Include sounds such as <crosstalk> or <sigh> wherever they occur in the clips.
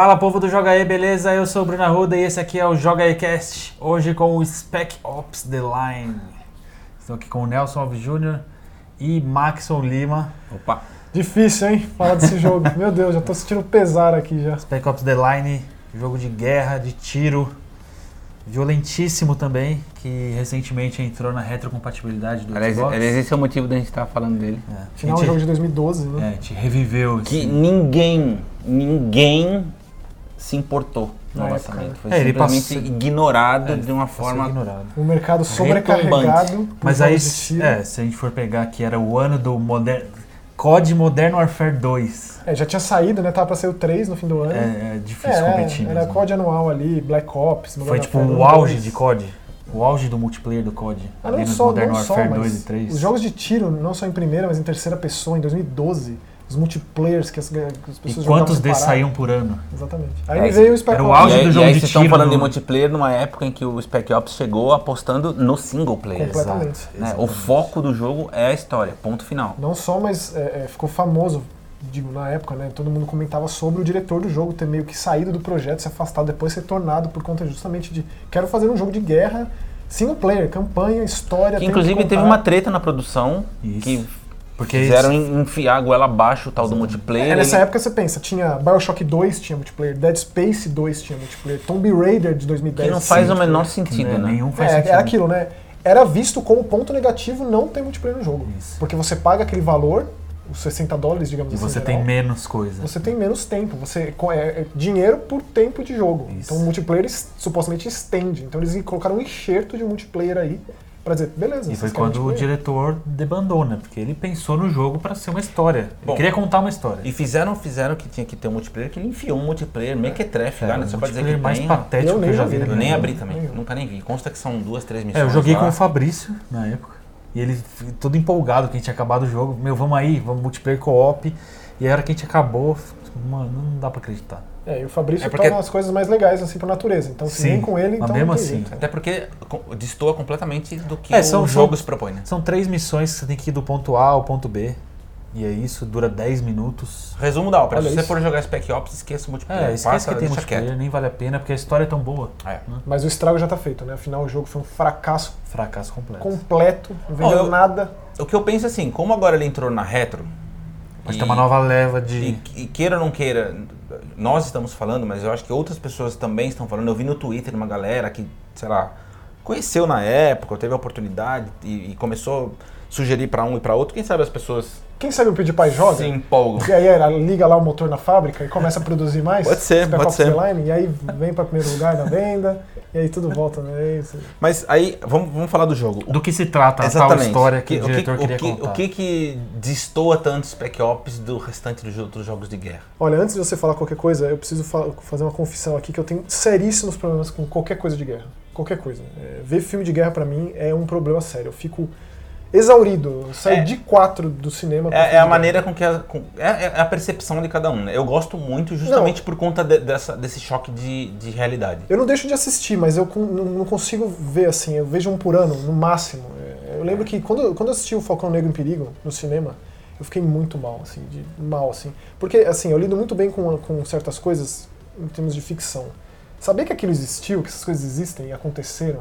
Fala povo do Joga E, beleza? Eu sou o Bruno Arruda e esse aqui é o Joga E Cast. Hoje com o Spec Ops The Line. Estou aqui com o Nelson Alves Jr. e Maxon Lima. Opa! Difícil, hein? Falar desse <laughs> jogo. Meu Deus, já tô sentindo pesar aqui já. Spec Ops The Line, jogo de guerra, de tiro, violentíssimo também, que recentemente entrou na retrocompatibilidade do Aliás, Xbox. aliás, esse é o motivo da gente estar falando dele. É, Final um gente, jogo de 2012, né? é, a gente reviveu Que esse- ninguém, ninguém se importou no Na lançamento. época, Foi É, ele simplesmente passou- ignorado É, de uma forma... ignorado. Um mercado sobrecarregado Mas aí, é, se a gente for pegar que era o ano do moder... COD Modern Warfare 2. É, já tinha saído, né? Tava pra sair o 3 no fim do ano. É, é difícil É, competir era mesmo. COD anual ali, Black Ops, Modern Foi tipo Warfare o 1, auge 2. de COD. O auge do multiplayer do COD. Ah, não só, Modern não só, Warfare mas 2 e 3. os jogos de tiro, não só em primeira, mas em terceira pessoa, em 2012, os multiplayers que as, que as E pessoas quantos jogavam desses saíam por ano? Exatamente. Aí É, veio o Spec era o Ops. auge E do e jogo aí de vocês estão falando de no- multiplayer numa época em que o Spec Ops chegou apostando no single player. Completamente. Exato, né? O foco do jogo é a história, ponto final. Não só, mas é, é, ficou famoso, digo, na época, né? Todo mundo comentava sobre o diretor do jogo ter meio que saído do projeto, se afastado, depois ser tornado por conta justamente de quero fazer um jogo de guerra single player, campanha, história. Que inclusive contar. teve uma treta na produção Isso. que Porque fizeram enfiar a goela abaixo o tal do multiplayer. É, nessa Ele- época você pensa, tinha Bioshock 2 tinha multiplayer, Dead Space 2 tinha multiplayer, Tomb Raider de 2010 que não faz o menor sentido, né, né? nenhum faz É, sentido. era aquilo, né? Era visto como ponto negativo não ter multiplayer no jogo. Isso. Porque você paga aquele valor, os 60 dólares, digamos E assim. você geral, tem menos coisa. você tem menos tempo. Você é, é dinheiro por tempo de jogo. Isso. Então o multiplayer supostamente estende. Então eles colocaram um enxerto de multiplayer aí pra dizer, beleza. E foi quando o diretor debandou, né? Porque ele pensou no jogo pra ser uma história. Ele Bom, queria contar uma história. E fizeram, fizeram que tinha que ter um multiplayer, que ele enfiou um multiplayer mequetrefe É, lá, né? o Só pra dizer que multiplayer mais tem. patético Eu que nem eu já vi Eu nem abri também, Nenhum. nunca nem vi. Consta que são duas, três missões. É, eu joguei lá. com o Fabrício na época. E ele todo empolgado que a gente tinha acabado o jogo. Meu, vamos aí, vamos multiplayer co-op. E a hora que a gente acabou, mano, não dá pra acreditar. É, e o Fabrício É porque- torna as coisas mais legais assim por natureza. Então se Sim, vem com ele, mas então mesmo não tem assim. jeito. Até porque destoa completamente do que É, o são- jogo são- se propõe, né? São três missões que você tem que ir do ponto A ao ponto B. E é isso, dura 10 minutos. Resumo da ópera, Olha se você isso. for jogar Spec Ops, esqueça o multiplayer. É, esquece Passa, que tem multiplayer, nem vale a pena, porque a história é tão boa. quieto. É. Mas o estrago já tá feito, né? Afinal o jogo foi um fracasso Fracasso completo. completo, não vendeu Bom, eu- nada. O que eu penso é assim, como agora ele entrou na retro, Mas e- tem uma nova leva de. E, e queira ou não queira, nós estamos falando, mas eu acho que outras pessoas também estão falando. Eu vi no Twitter uma galera que, sei lá, conheceu na época, teve a oportunidade e, e começou sugerir pra um e pra outro. Quem sabe as pessoas Quem sabe o Pedir Pai joga? se empolgam. E aí ela liga lá o motor na fábrica e começa a produzir mais. Pode ser, Spec pode ser. Line, e aí vem para primeiro lugar na venda, e aí tudo volta, né? É isso. Mas aí, vamos, vamos falar do jogo. Do que se trata a tal Exatamente. história que, Que- o diretor que, queria o que, contar. O que que destoa tanto Spec Ops do restante dos outros jogos de guerra? Olha, antes de você falar qualquer coisa, eu preciso fa- fazer uma confissão aqui que eu tenho seríssimos problemas com qualquer coisa de guerra. Qualquer coisa. É, ver filme de guerra pra mim é um problema sério. Eu fico exaurido. Eu É. de quatro do cinema. É, é a maneira com que a, com- é, é a percepção de cada um. Né? Eu gosto muito justamente por conta de- dessa, desse choque de, de realidade. Eu não deixo de assistir, mas eu não não consigo ver assim. Eu vejo um por ano, no máximo. É, Eu lembro que quando, quando eu assisti o Falcão Negro em Perigo no cinema, eu fiquei muito mal, assim, de mal, assim. Porque, assim, eu lido muito bem com, com certas coisas em termos de ficção. Saber que aquilo existiu, que essas coisas existem e aconteceram.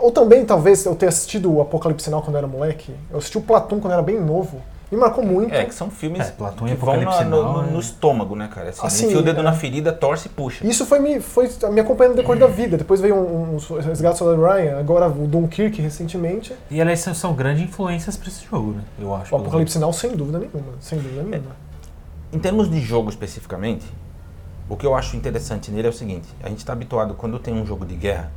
Ou também, talvez, eu ter assistido o Apocalipse Now quando eu era moleque. Eu assisti o Platum quando eu era bem novo. Me marcou muito. É, que são filmes É, Platão e que vão na- Apocalipse no, no- é- no estômago, né, cara? Assim, Assim, enfia o dedo é. na ferida, torce e puxa. Isso foi me, foi me acompanhando no decorrer da vida. Depois veio um, um, Resgate do Soldado Ryan, agora o Dunkirk recentemente. E elas são, são grandes influências pra esse jogo, né? Eu acho. O Apocalipse Now, sem dúvida nenhuma. Sem dúvida nenhuma. Em termos de jogo especificamente, o que eu acho interessante nele é o seguinte: a gente está habituado quando tem um jogo de guerra,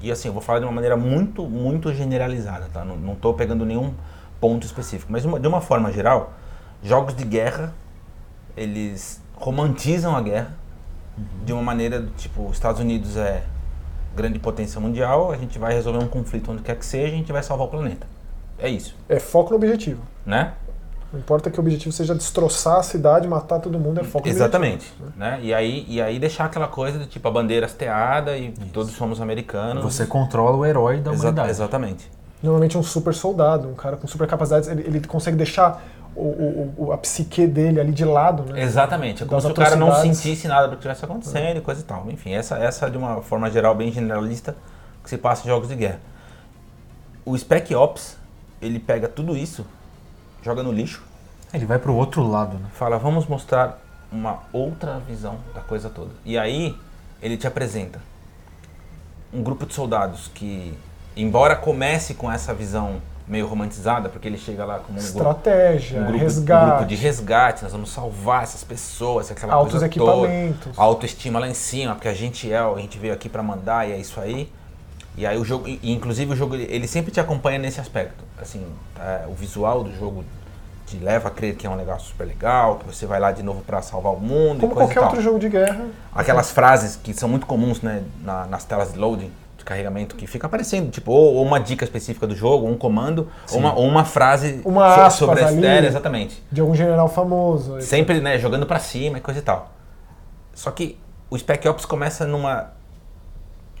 e assim, eu vou falar de uma maneira muito, muito generalizada, tá? Não, tô pegando nenhum ponto específico, mas de uma, de uma forma geral, jogos de guerra, eles romantizam a guerra de uma maneira do tipo, os Estados Unidos é grande potência mundial, a gente vai resolver um conflito onde quer que seja, a gente vai salvar o planeta. É isso, É foco no objetivo. né? Não importa que o objetivo seja destroçar a cidade, matar todo mundo, é foco Exatamente. objetivo. Né? E, aí, e aí deixar aquela coisa de tipo a bandeira hasteada e todos somos americanos. Você controla o herói da Exa- humanidade. exatamente. Normalmente um super soldado, um cara com super capacidades, ele, ele consegue deixar o, o- o- a psique dele ali de lado, né? Exatamente, é como Das se o cara não sentisse nada do que estivesse acontecendo e coisa e tal. Enfim, essa, essa de uma forma geral bem generalista que se passa em jogos de guerra. O Spec Ops, ele pega tudo isso, joga no lixo, Ele vai pro outro lado, né? fala, vamos mostrar uma outra visão da coisa toda. E aí, ele te apresenta um grupo de soldados que, embora comece com essa visão meio romantizada, porque ele chega lá como um grupo Estratégia, um grupo, um resgate, grupo de resgate, nós vamos salvar essas pessoas, aquela altos coisa equipamentos. toda, autoestima lá em cima, porque a gente é, a gente veio aqui pra mandar e é isso aí. E aí o jogo, e, inclusive o jogo, ele sempre te acompanha nesse aspecto. Assim, é, o visual do jogo te leva a crer que é um negócio super legal, que você vai lá de novo pra salvar o mundo Como e qualquer outro jogo de guerra. Aquelas frases que são muito comuns, né, na- nas telas de loading, de carregamento, que fica aparecendo, tipo, ou, ou uma dica específica do jogo, ou um comando, ou uma, ou uma frase Uma so- sobre a história, exatamente. De algum general famoso. Sempre, né, jogando pra cima e coisa e tal. Só que o Spec Ops começa numa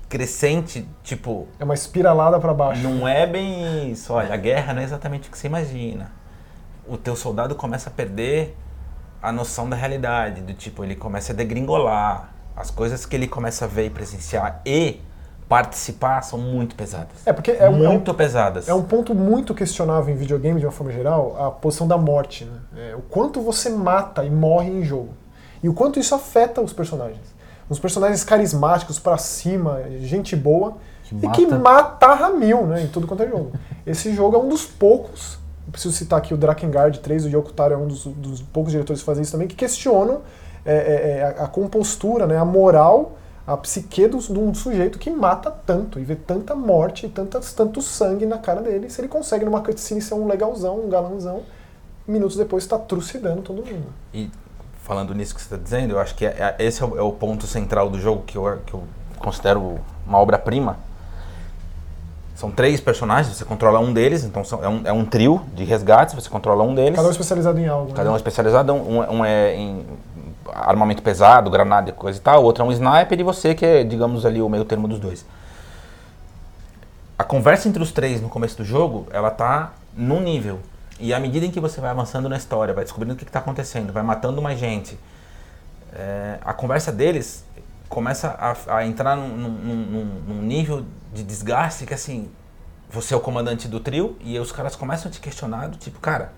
crescente, tipo, É uma espiralada pra baixo. não é bem isso. Olha, a guerra não é exatamente o que você imagina. O teu soldado começa a perder a noção da realidade, do tipo, ele começa a degringolar. As coisas que ele começa a ver e presenciar e participar são muito pesadas. É porque é, um- é um, muito pesadas. é um ponto muito questionável em videogame, de uma forma geral, a posição da morte. Né? É, o quanto você mata e morre em jogo. E o quanto isso afeta os personagens. Os personagens carismáticos, pra cima, gente boa, Que e que mata. a mil né, em tudo quanto é jogo. Esse jogo é um dos poucos, eu preciso citar aqui o Drakengard 3, o Yoko Taro é um dos, dos poucos diretores que fazem isso também, que questionam é, é, é, a, a compostura, né, a moral, a psique do- de um sujeito que mata tanto e vê tanta morte e tantas, tanto sangue na cara dele. Se ele consegue numa cutscene ser um legalzão, um galanzão, minutos depois está trucidando todo mundo. E falando nisso que você está dizendo, eu acho que é- é- esse é o, é o ponto central do jogo que eu, que eu considero uma obra-prima. São três personagens, você controla um deles, então são- é, um, é um trio de resgates, você controla um deles. Cada um especializado em algo. Cada um é né? especializado, um, um é em armamento pesado, granada e coisa e tal, o outro é um sniper e você que é, digamos ali, o meio termo dos dois. A conversa entre os três no começo do jogo, ela tá num nível. E à medida em que você vai avançando na história, vai descobrindo o que está acontecendo, vai matando mais gente, é, a conversa deles começa a, a entrar num, num- num- nível de desgaste que assim, você é o comandante do trio e os caras começam a te questionar do tipo, cara,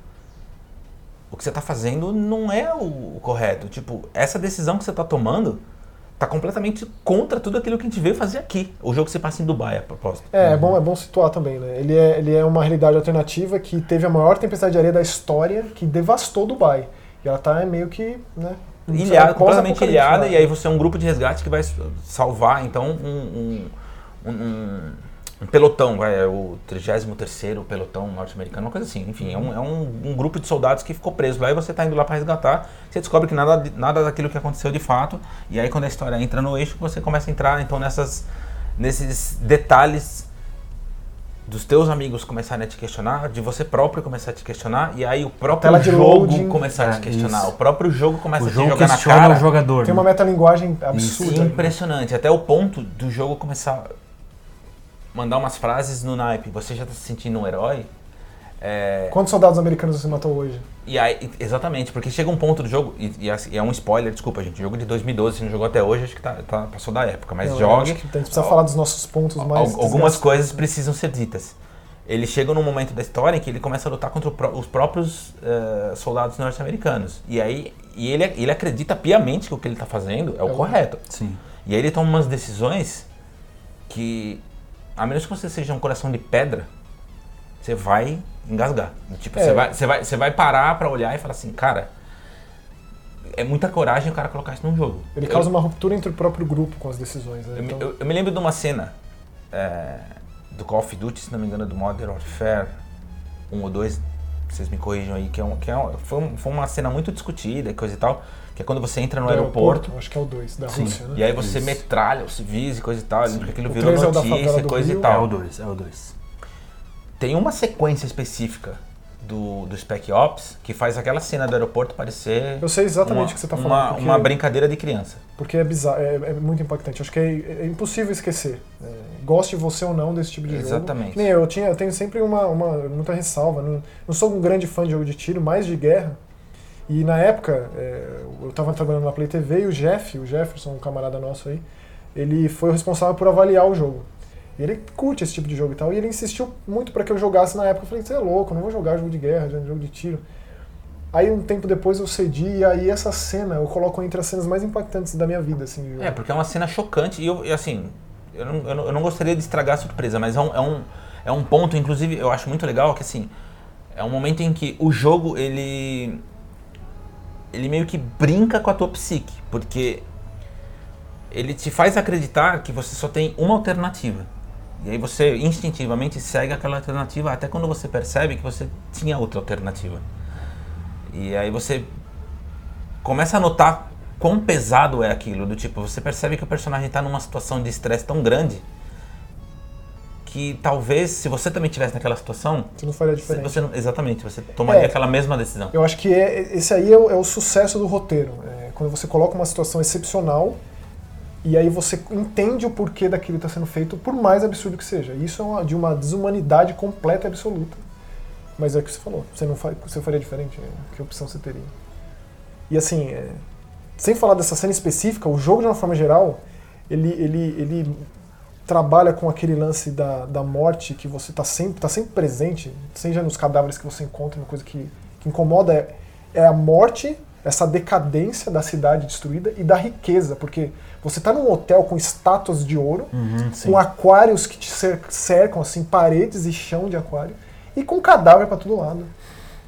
o que você está fazendo não é o, o correto. Tipo, essa decisão que você está tomando tá completamente contra tudo aquilo que a gente veio fazer aqui. O jogo se passa em Dubai, a propósito. É, é bom, é bom situar também, né? Ele é, ele é uma realidade alternativa que teve a maior tempestade de areia da história, que devastou Dubai. E ela tá meio que, né? ilhada, completamente ilhada, lá. e aí você é um grupo de resgate que vai salvar, então, um, um, um, um- um pelotão, vai, é o 33º pelotão norte-americano, uma coisa assim, enfim, é, um, é um, um grupo de soldados que ficou preso lá e você está indo lá para resgatar, você descobre que nada, nada daquilo que aconteceu de fato, e aí quando a história entra no eixo, você começa a entrar, então, nessas, nesses detalhes dos teus amigos começarem a te questionar, de você próprio começar a te questionar, e aí o próprio Tela jogo loading. começar a te É, questionar, isso. o próprio jogo começa O a te jogo jogar na cara. o jogador. Tem né? uma metalinguagem absurda. Impressionante, até o ponto do jogo começar mandar umas frases no naipe. Você já tá se sentindo um herói? É, Quantos soldados americanos você matou hoje? e aí, exatamente, porque chega um ponto do jogo, e, e assim, é um spoiler, desculpa gente, jogo de 2012, se não jogou até hoje, acho que tá, tá- passou da época, mas Não, jogue. acho que a gente precisa falar dos nossos pontos mais. Al- algumas coisas precisam ser ditas. Ele chega num momento da história em que ele começa a lutar contra os próprios eh, soldados norte-americanos. E aí e ele, ele acredita piamente que o que ele está fazendo é o É correto. Sim. E aí ele toma umas decisões que, a menos que você seja um coração de pedra, você vai engasgar. Tipo, É. você, vai, você, vai, você vai parar pra olhar e falar assim, cara, é muita coragem o cara colocar isso num jogo. Ele Eu- causa uma ruptura entre o próprio grupo com as decisões. Né? eu, me- Então, eu- eu me lembro de uma cena é, do Call of Duty, se não me engano, do Modern Warfare 1 ou 2, vocês me corrijam aí, que, é um, que é um- foi, um- foi uma cena muito discutida coisa e tal, que é quando você entra no do aeroporto, Acho que é o 2, da Sim, Rússia, né? e aí você Isso. metralha os civis e coisa e tal, que aquilo O virou é notícia e do coisa Rio. e É tal. o 2, é o 2. Tem uma sequência específica do, do Spec Ops que faz aquela cena do aeroporto parecer Eu sei exatamente uma, o que você está uma, falando. porque- uma brincadeira de criança. Porque é bizarro, é, é muito impactante. Acho que é, é impossível esquecer. É, goste você ou não desse tipo de jogo. Exatamente. Nem eu, eu, tinha, eu tenho sempre uma, uma muita ressalva. Não, não sou um grande fã de jogo de tiro, mais de guerra. E na época, é, eu estava trabalhando na Play TV e o Jeff, o Jefferson, um camarada nosso aí, ele foi o responsável por avaliar o jogo. E ele curte esse tipo de jogo e tal. E ele insistiu muito para que eu jogasse na época. Eu falei, você é louco, não vou jogar jogo de guerra, jogo de tiro. Aí um tempo depois eu cedi e aí essa cena eu coloco entre as cenas mais impactantes da minha vida, assim. É, porque é uma cena chocante e, eu, e assim, eu não, eu não, eu, não, gostaria de estragar a surpresa, mas é um, é, um, é um ponto, inclusive, eu acho muito legal que assim, é um momento em que o jogo, ele ele meio que brinca com a tua psique, porque ele te faz acreditar que você só tem uma alternativa. E aí você instintivamente segue aquela alternativa até quando você percebe que você tinha outra alternativa. E aí você começa a notar quão pesado é aquilo, do tipo, você percebe que o personagem está numa situação de estresse tão grande que talvez se você também tivesse naquela situação, você não faria diferente. Você não, exatamente, você tomaria é, aquela mesma decisão. Eu acho que é, esse aí é o, é o sucesso do roteiro. É, quando você coloca uma situação excepcional e aí você entende o porquê daquilo está sendo feito, por mais absurdo que seja. Isso é uma, de uma desumanidade completa e absoluta. Mas é o que você falou, você não faria, você faria diferente, né? que opção você teria? E assim, é, sem falar dessa cena específica, o jogo de uma forma geral, ele, ele, ele trabalha com aquele lance da, da morte que você está sempre, tá sempre presente, seja nos cadáveres que você encontra, uma coisa que, que incomoda é, é a morte, essa decadência da cidade destruída e da riqueza, porque você está num hotel com estátuas de ouro, uhum, com aquários que te cercam, assim, paredes e chão de aquário, e com cadáver para todo lado.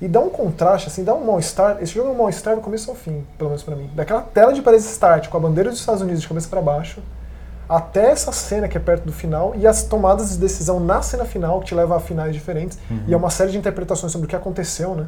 E dá um contraste, assim, dá um mal-estar. Esse jogo é um mal-estar do começo ao fim, pelo menos para mim. Daquela tela de parede start com a bandeira dos Estados Unidos de cabeça para baixo, até essa cena que é perto do final e as tomadas de decisão na cena final que te leva a finais diferentes uhum. e é uma série de interpretações sobre o que aconteceu, né?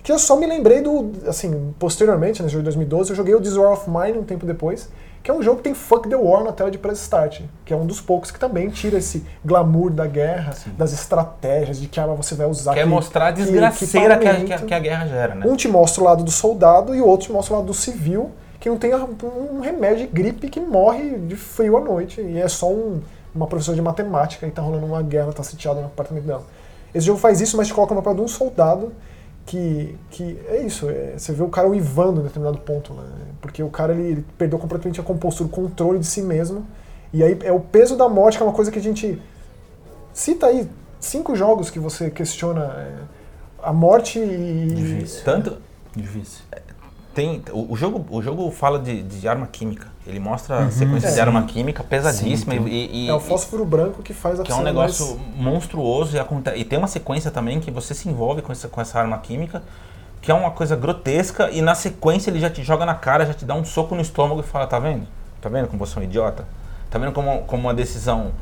Que eu só me lembrei do, assim, posteriormente, nesse jogo de 2012, eu joguei o This War of Mine um tempo depois, que é um jogo que tem Fuck the War na tela de press start, que é um dos poucos que também tira esse glamour da guerra, Sim. das estratégias, de que arma você vai usar. Quer que, mostrar a desgraceira que, que, que, a, que, a, guerra gera, né? Um te mostra o lado do soldado e o outro te mostra o lado do civil, que não tem um remédio de gripe que morre de frio à noite. E é só um, uma professora de matemática e tá rolando uma guerra, tá sitiada no apartamento dela. Esse jogo faz isso, mas te coloca no papel de um soldado que, que é isso, é, você vê o cara uivando em determinado ponto, né? porque o cara ele, ele, perdeu completamente a compostura, o controle de si mesmo, e aí é o peso da morte, que é uma coisa que a gente cita aí cinco jogos que você questiona é, a morte e... Difícil. Tanto... Difícil tem o, o, jogo o jogo fala de, de arma química. Ele mostra uhum, sequência é. de arma química pesadíssima Sim, e, e, é o fósforo branco que faz a que é um negócio mais... monstruoso e, e, tem uma sequência também que você se envolve com essa, com essa arma química que é uma coisa grotesca e na sequência ele já te joga na cara já te dá um soco no estômago e fala tá vendo? Tá vendo como você é um idiota? Tá vendo como como uma decisão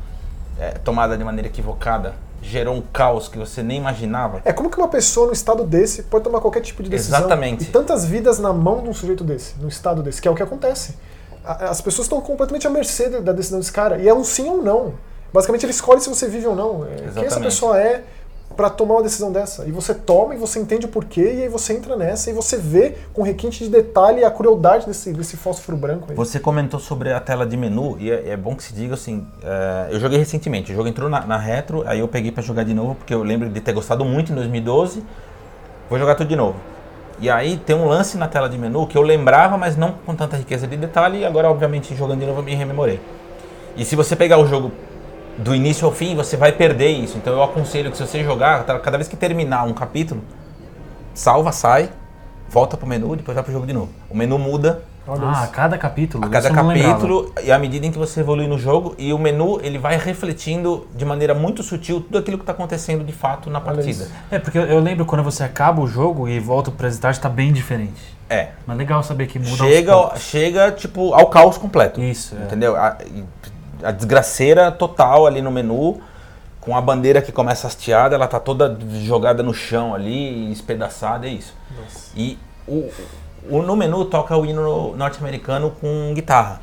é, tomada de maneira equivocada gerou um caos que você nem imaginava. É como que uma pessoa no estado desse pode tomar qualquer tipo de decisão. Exatamente. E tantas vidas na mão de um sujeito desse, no estado desse, que é o que acontece. As pessoas estão completamente à mercê da decisão desse cara. E é um sim ou não. Basicamente ele escolhe se você vive ou não. Exatamente. Quem essa pessoa é, para tomar uma decisão dessa. E você toma e você entende o porquê, e aí você entra nessa e você vê com requinte de detalhe a crueldade desse, desse fósforo branco. Aí. Você comentou sobre a tela de menu, e é, é bom que se diga assim: é, eu joguei recentemente, o jogo entrou na, na retro, aí eu peguei para jogar de novo, porque eu lembro de ter gostado muito em 2012. Vou jogar tudo de novo. E aí tem um lance na tela de menu que eu lembrava, mas não com tanta riqueza de detalhe, e agora, obviamente, jogando de novo, eu me rememorei. E se você pegar o jogo do início ao fim, você vai perder isso. Então eu aconselho que se você jogar, tá, cada vez que terminar um capítulo, salva, sai, volta pro menu e depois vai pro jogo de novo. O menu muda. Ah, a cada capítulo. A cada capítulo e à medida em que você evolui no jogo e o menu ele vai refletindo de maneira muito sutil tudo aquilo que está acontecendo de fato na partida. É porque eu, eu, lembro quando você acaba o jogo e volta pro presentar está bem diferente. É. Mas legal saber que muda. Chega, chega tipo ao caos completo. Isso. É. Entendeu? A, a desgraceira total ali no menu, com a bandeira que começa hasteada, ela tá toda jogada no chão ali, espedaçada, é isso. Nossa. E o, o, no menu toca o hino norte-americano com guitarra.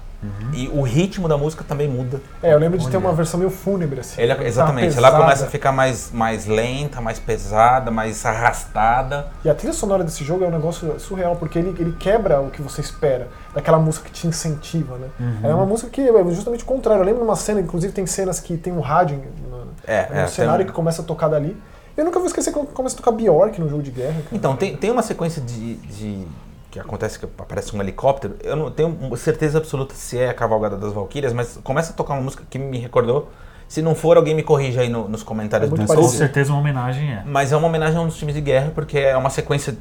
E o ritmo da música também muda. É, eu lembro de ter Olha. uma versão meio fúnebre, assim. Ele- Tá exatamente. Ela começa a ficar mais, mais lenta, mais pesada, mais arrastada. E a trilha sonora desse jogo é um negócio surreal, porque ele, ele quebra o que você espera, daquela música que te incentiva, né? É uma música que é justamente o contrário. Eu lembro de uma cena, inclusive tem cenas que tem um rádio no, É, no é, cenário tem que começa a tocar dali. Eu nunca vou esquecer quando começa a tocar Bjork no jogo de guerra. cara. Então, tem, tem uma sequência de, de- que acontece que aparece um helicóptero. Eu não tenho certeza absoluta se é a Cavalgada das Valquírias, mas começa a tocar uma música que me recordou. Se não for, alguém me corrija aí no- nos comentários É do Com certeza uma homenagem é. Mas é uma homenagem a um dos times de guerra, porque é uma sequência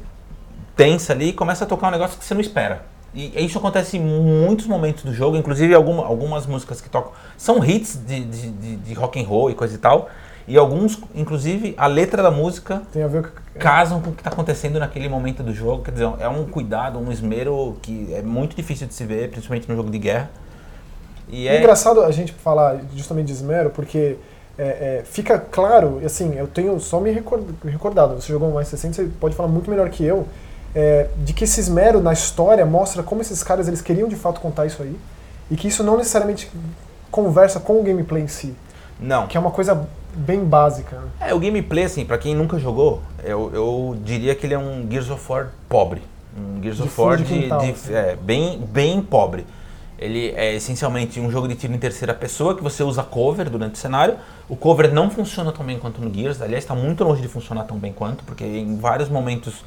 tensa ali e começa a tocar um negócio que você não espera. E isso acontece em muitos momentos do jogo, inclusive alguma, algumas músicas que tocam são hits de, de, de, de rock and roll e coisa e tal. E alguns, inclusive, a letra da música Tem a ver com. casam com o que está acontecendo naquele momento do jogo. Quer dizer, é um cuidado, um esmero que é muito difícil de se ver, principalmente no jogo de guerra. E É é, engraçado a gente falar justamente de esmero, porque é, é, fica claro, assim, eu tenho só me recordado, você jogou mais recente, você pode falar muito melhor que eu, é, de que esse esmero na história mostra como esses caras eles queriam de fato contar isso aí, e que isso não necessariamente conversa com o gameplay em si, não. que é uma coisa bem básica. né? É, o gameplay, assim, pra quem nunca jogou, eu, eu diria que ele é um Gears of War pobre. Um Gears De of War de quintal, de- assim. é, bem, bem pobre. Ele é essencialmente um jogo de tiro em terceira pessoa que você usa cover durante o cenário. O cover não funciona tão bem quanto no Gears, aliás, está muito longe de funcionar tão bem quanto, porque em vários momentos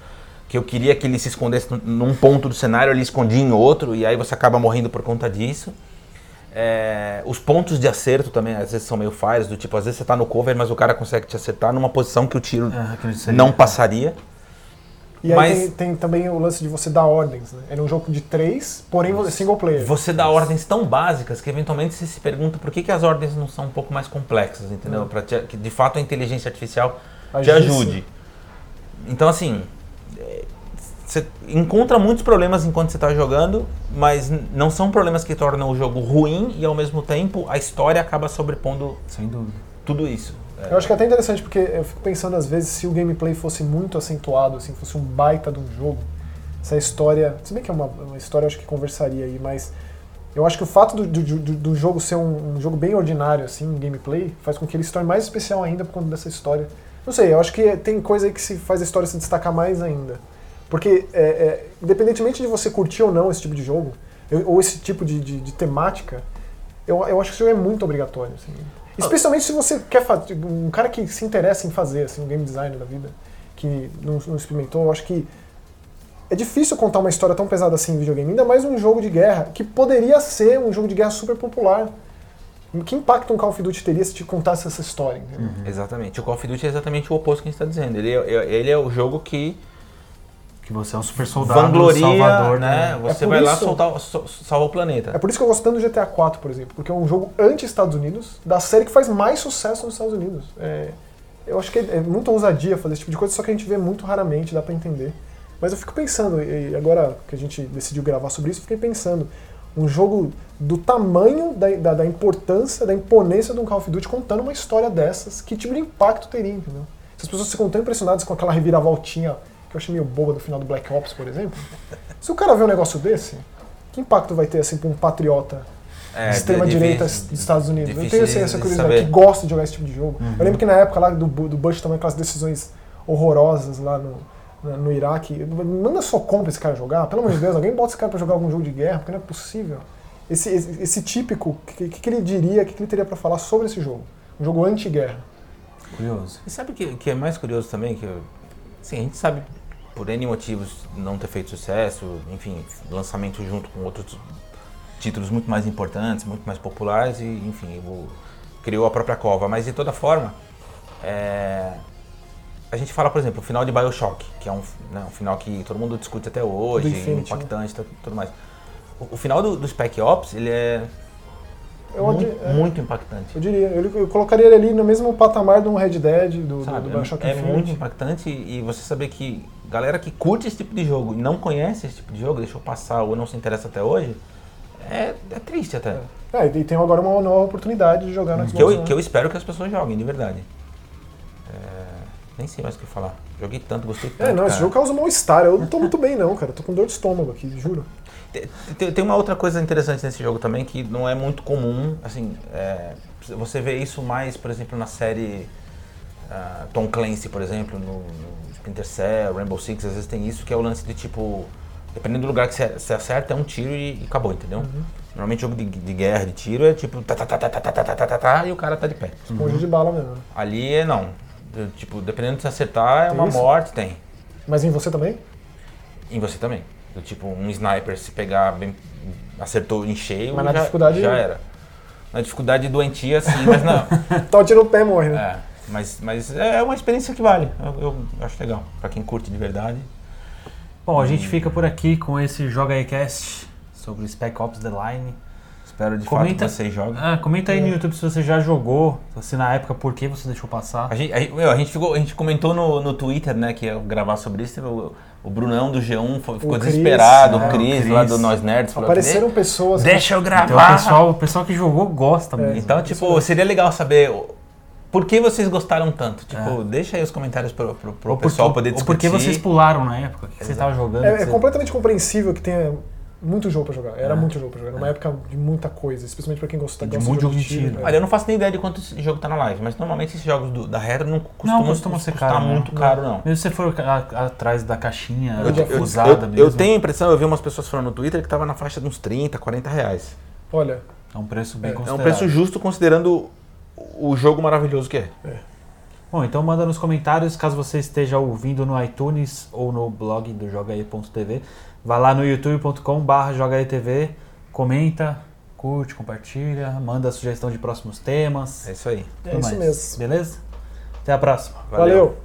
que eu queria que ele se escondesse num ponto do cenário, ele escondia em outro, e aí você acaba morrendo por conta disso. É, os pontos de acerto também às vezes são meio falhos, do tipo, às vezes você tá no cover, mas o cara consegue te acertar numa posição que o tiro É, que seria- não passaria. E aí Mas- tem, tem também o lance de você dar ordens, né? Ele é um jogo de três, porém single player. Você dá ordens tão básicas que eventualmente você se pergunta por que, que as ordens não são um pouco mais complexas, entendeu? Hum. Para que de fato a inteligência artificial te Agisse. ajude. Então assim, é, você encontra muitos problemas enquanto você está jogando, mas não são problemas que tornam o jogo ruim e ao mesmo tempo a história acaba sobrepondo Sem dúvida. tudo isso. É, Eu acho que é até interessante porque eu fico pensando às vezes se o gameplay fosse muito acentuado, assim, fosse um baita de um jogo, se a história. Se bem que é uma, uma história, eu acho que conversaria aí, mas eu acho que o fato do, do, do- do jogo ser um, um jogo bem ordinário, assim, em gameplay, faz com que ele se torne mais especial ainda por conta dessa história. Não sei, eu acho que tem coisa aí que se faz a história se destacar mais ainda. Porque, é, é, independentemente de você curtir ou não esse tipo de jogo, eu- ou esse tipo de, de- de temática, eu, eu acho que esse jogo é muito obrigatório. Assim. Especialmente se você quer fazer. Um cara que se interessa em fazer, assim, um game designer da vida, que não, não experimentou, eu acho que é difícil contar uma história tão pesada assim em videogame, ainda mais um jogo de guerra, que poderia ser um jogo de guerra super popular. Que impacto um Call of Duty teria se te contasse essa história? entendeu? Exatamente. O Call of Duty é exatamente o oposto que a gente está dizendo. Ele é, ele é o jogo que Que você é um super soldado, vangloria, salvador, né? né? Você É vai lá isso- soltar, so- salvar o planeta. É por isso que eu gosto tanto do GTA 4, por exemplo, porque é um jogo anti-Estados Unidos, da série que faz mais sucesso nos Estados Unidos. É, eu acho que é, é muita ousadia fazer esse tipo de coisa, só que a gente vê muito raramente, dá pra entender. Mas eu fico pensando, e agora que a gente decidiu gravar sobre isso, eu fiquei pensando, um jogo do tamanho da, da, da importância, da imponência de um Call of Duty contando uma história dessas, que tipo de impacto teria, entendeu? Se as pessoas ficam tão impressionadas com aquela reviravoltinha que eu achei meio boba do final do Black Ops, por exemplo, se o cara vê um negócio desse, que impacto vai ter assim pra um patriota É, de extrema-direita difícil- dos Estados Unidos? Eu tenho assim, essa de curiosidade, que gosta de jogar esse tipo de jogo. Eu lembro que na época lá do, do Bush também, aquelas decisões horrorosas lá no, no Iraque, manda só compra esse cara jogar, pelo amor de Deus, alguém bota esse cara pra jogar algum jogo de guerra, porque não é possível. Esse, esse, esse típico, o que, que, ele diria, o que, que ele teria pra falar sobre esse jogo? Um jogo anti-guerra. Curioso. E sabe o que, que é mais curioso também? Que, eu- assim, a gente sabe por N motivos não ter feito sucesso, enfim, lançamento junto com outros títulos muito mais importantes, muito mais populares e, enfim, criou a própria cova. Mas de toda forma, é, a gente fala, por exemplo, o final de Bioshock, que é um, né, um final que todo mundo discute até hoje, Infinity, né? impactante e tudo mais. O, o final do, do Spec Ops, ele é, Eu, muito, é, muito impactante. eu diria, eu, eu colocaria ele ali no mesmo patamar de um Red Dead, do, Sabe, do Bioshock é, é Infinite. muito impactante e você saber que galera que curte esse tipo de jogo e não conhece esse tipo de jogo, deixou passar ou não se interessa até hoje, é, é triste até. É, e tem agora uma nova oportunidade de jogar no Xbox Que eu, One. que eu espero que as pessoas joguem, de verdade. Nem sei mais o que falar. Joguei tanto, gostei tanto. É, não, esse cara. jogo causa mal-estar. Eu não tô muito bem, não, cara. Tô com dor de estômago aqui, juro. Tem- Tem, uma outra coisa interessante nesse jogo também que não é muito comum, assim, é, você vê isso mais, por exemplo, na série ah, Tom Clancy, por exemplo, no, no Splinter Cell, Rainbow Six, às vezes tem isso que é o lance de tipo, dependendo do lugar que você, acerta, é um tiro e, e acabou, entendeu? Normalmente jogo de, de guerra, de tiro, é tipo, tá, tá, tá, tá, tá, tá, tá, tá, tá, tá, e o cara tá de pé. Esponja de bala mesmo. né? Ali é não. Eu, Tipo, dependendo de você acertar, é Tem uma isso? morte, tem. Mas em você também? Em você também. Do tipo, um sniper, se pegar bem. acertou em cheio, Mas na já, dificuldade- já era. Na dificuldade doentia, sim, mas não. Tá o tiro no pé morre, né? é, mas, mas é uma experiência que vale. Eu, eu acho legal. Pra quem curte de verdade. Bom, a gente fica por aqui com esse Joga aí Cast sobre Spec Ops The Line. Espero de Comenta- fato que vocês joguem. Ah, comenta aí É. no YouTube se você já jogou, se na época por que você deixou passar. A gente, a, gente- meu, a gente ficou, a gente comentou no, no Twitter, né, que ia gravar sobre isso. O, o Brunão do G1 foi- ficou Cris, desesperado, é, o o Cris, Cris. lá do Nós Nerds, falou Apareceram pessoas. "De- deixa eu Então o gravar. pessoal, o pessoal que jogou gosta mesmo. Então, tipo, seria legal saber o- por que vocês gostaram tanto. Tipo, É. deixa aí os comentários pro, pro, pro Ou por- pessoal poder ou discutir. por que vocês pularam na época? Que você Exato. estava jogando? É, é você- completamente compreensível que tenha muito jogo pra jogar. Era É. muito jogo pra jogar. Numa época de muita coisa, especialmente pra quem gosta, De gosta muito jogo de tiro. tiro. né? Olha, eu não faço nem ideia de quanto esse jogo tá na live, mas normalmente esses jogos do- da Retro não costumam, Não costumam ser caro, não. muito caro, não. Mesmo se você for a- atrás da caixinha Eu usada eu, mesmo, eu tenho a impressão, eu vi umas pessoas falando no Twitter que tava na faixa de uns 30, 40 reais. Olha, é um preço bem É, é um É um preço justo considerando o jogo maravilhoso que é. Bom, então manda nos comentários, caso você esteja ouvindo no iTunes ou no blog do jogaí.tv. Vá lá no youtube.com.br jogaítv, comenta, curte, compartilha, manda sugestão de próximos temas. É isso aí. é tudo isso mais. mesmo. Beleza? Até a próxima. Valeu.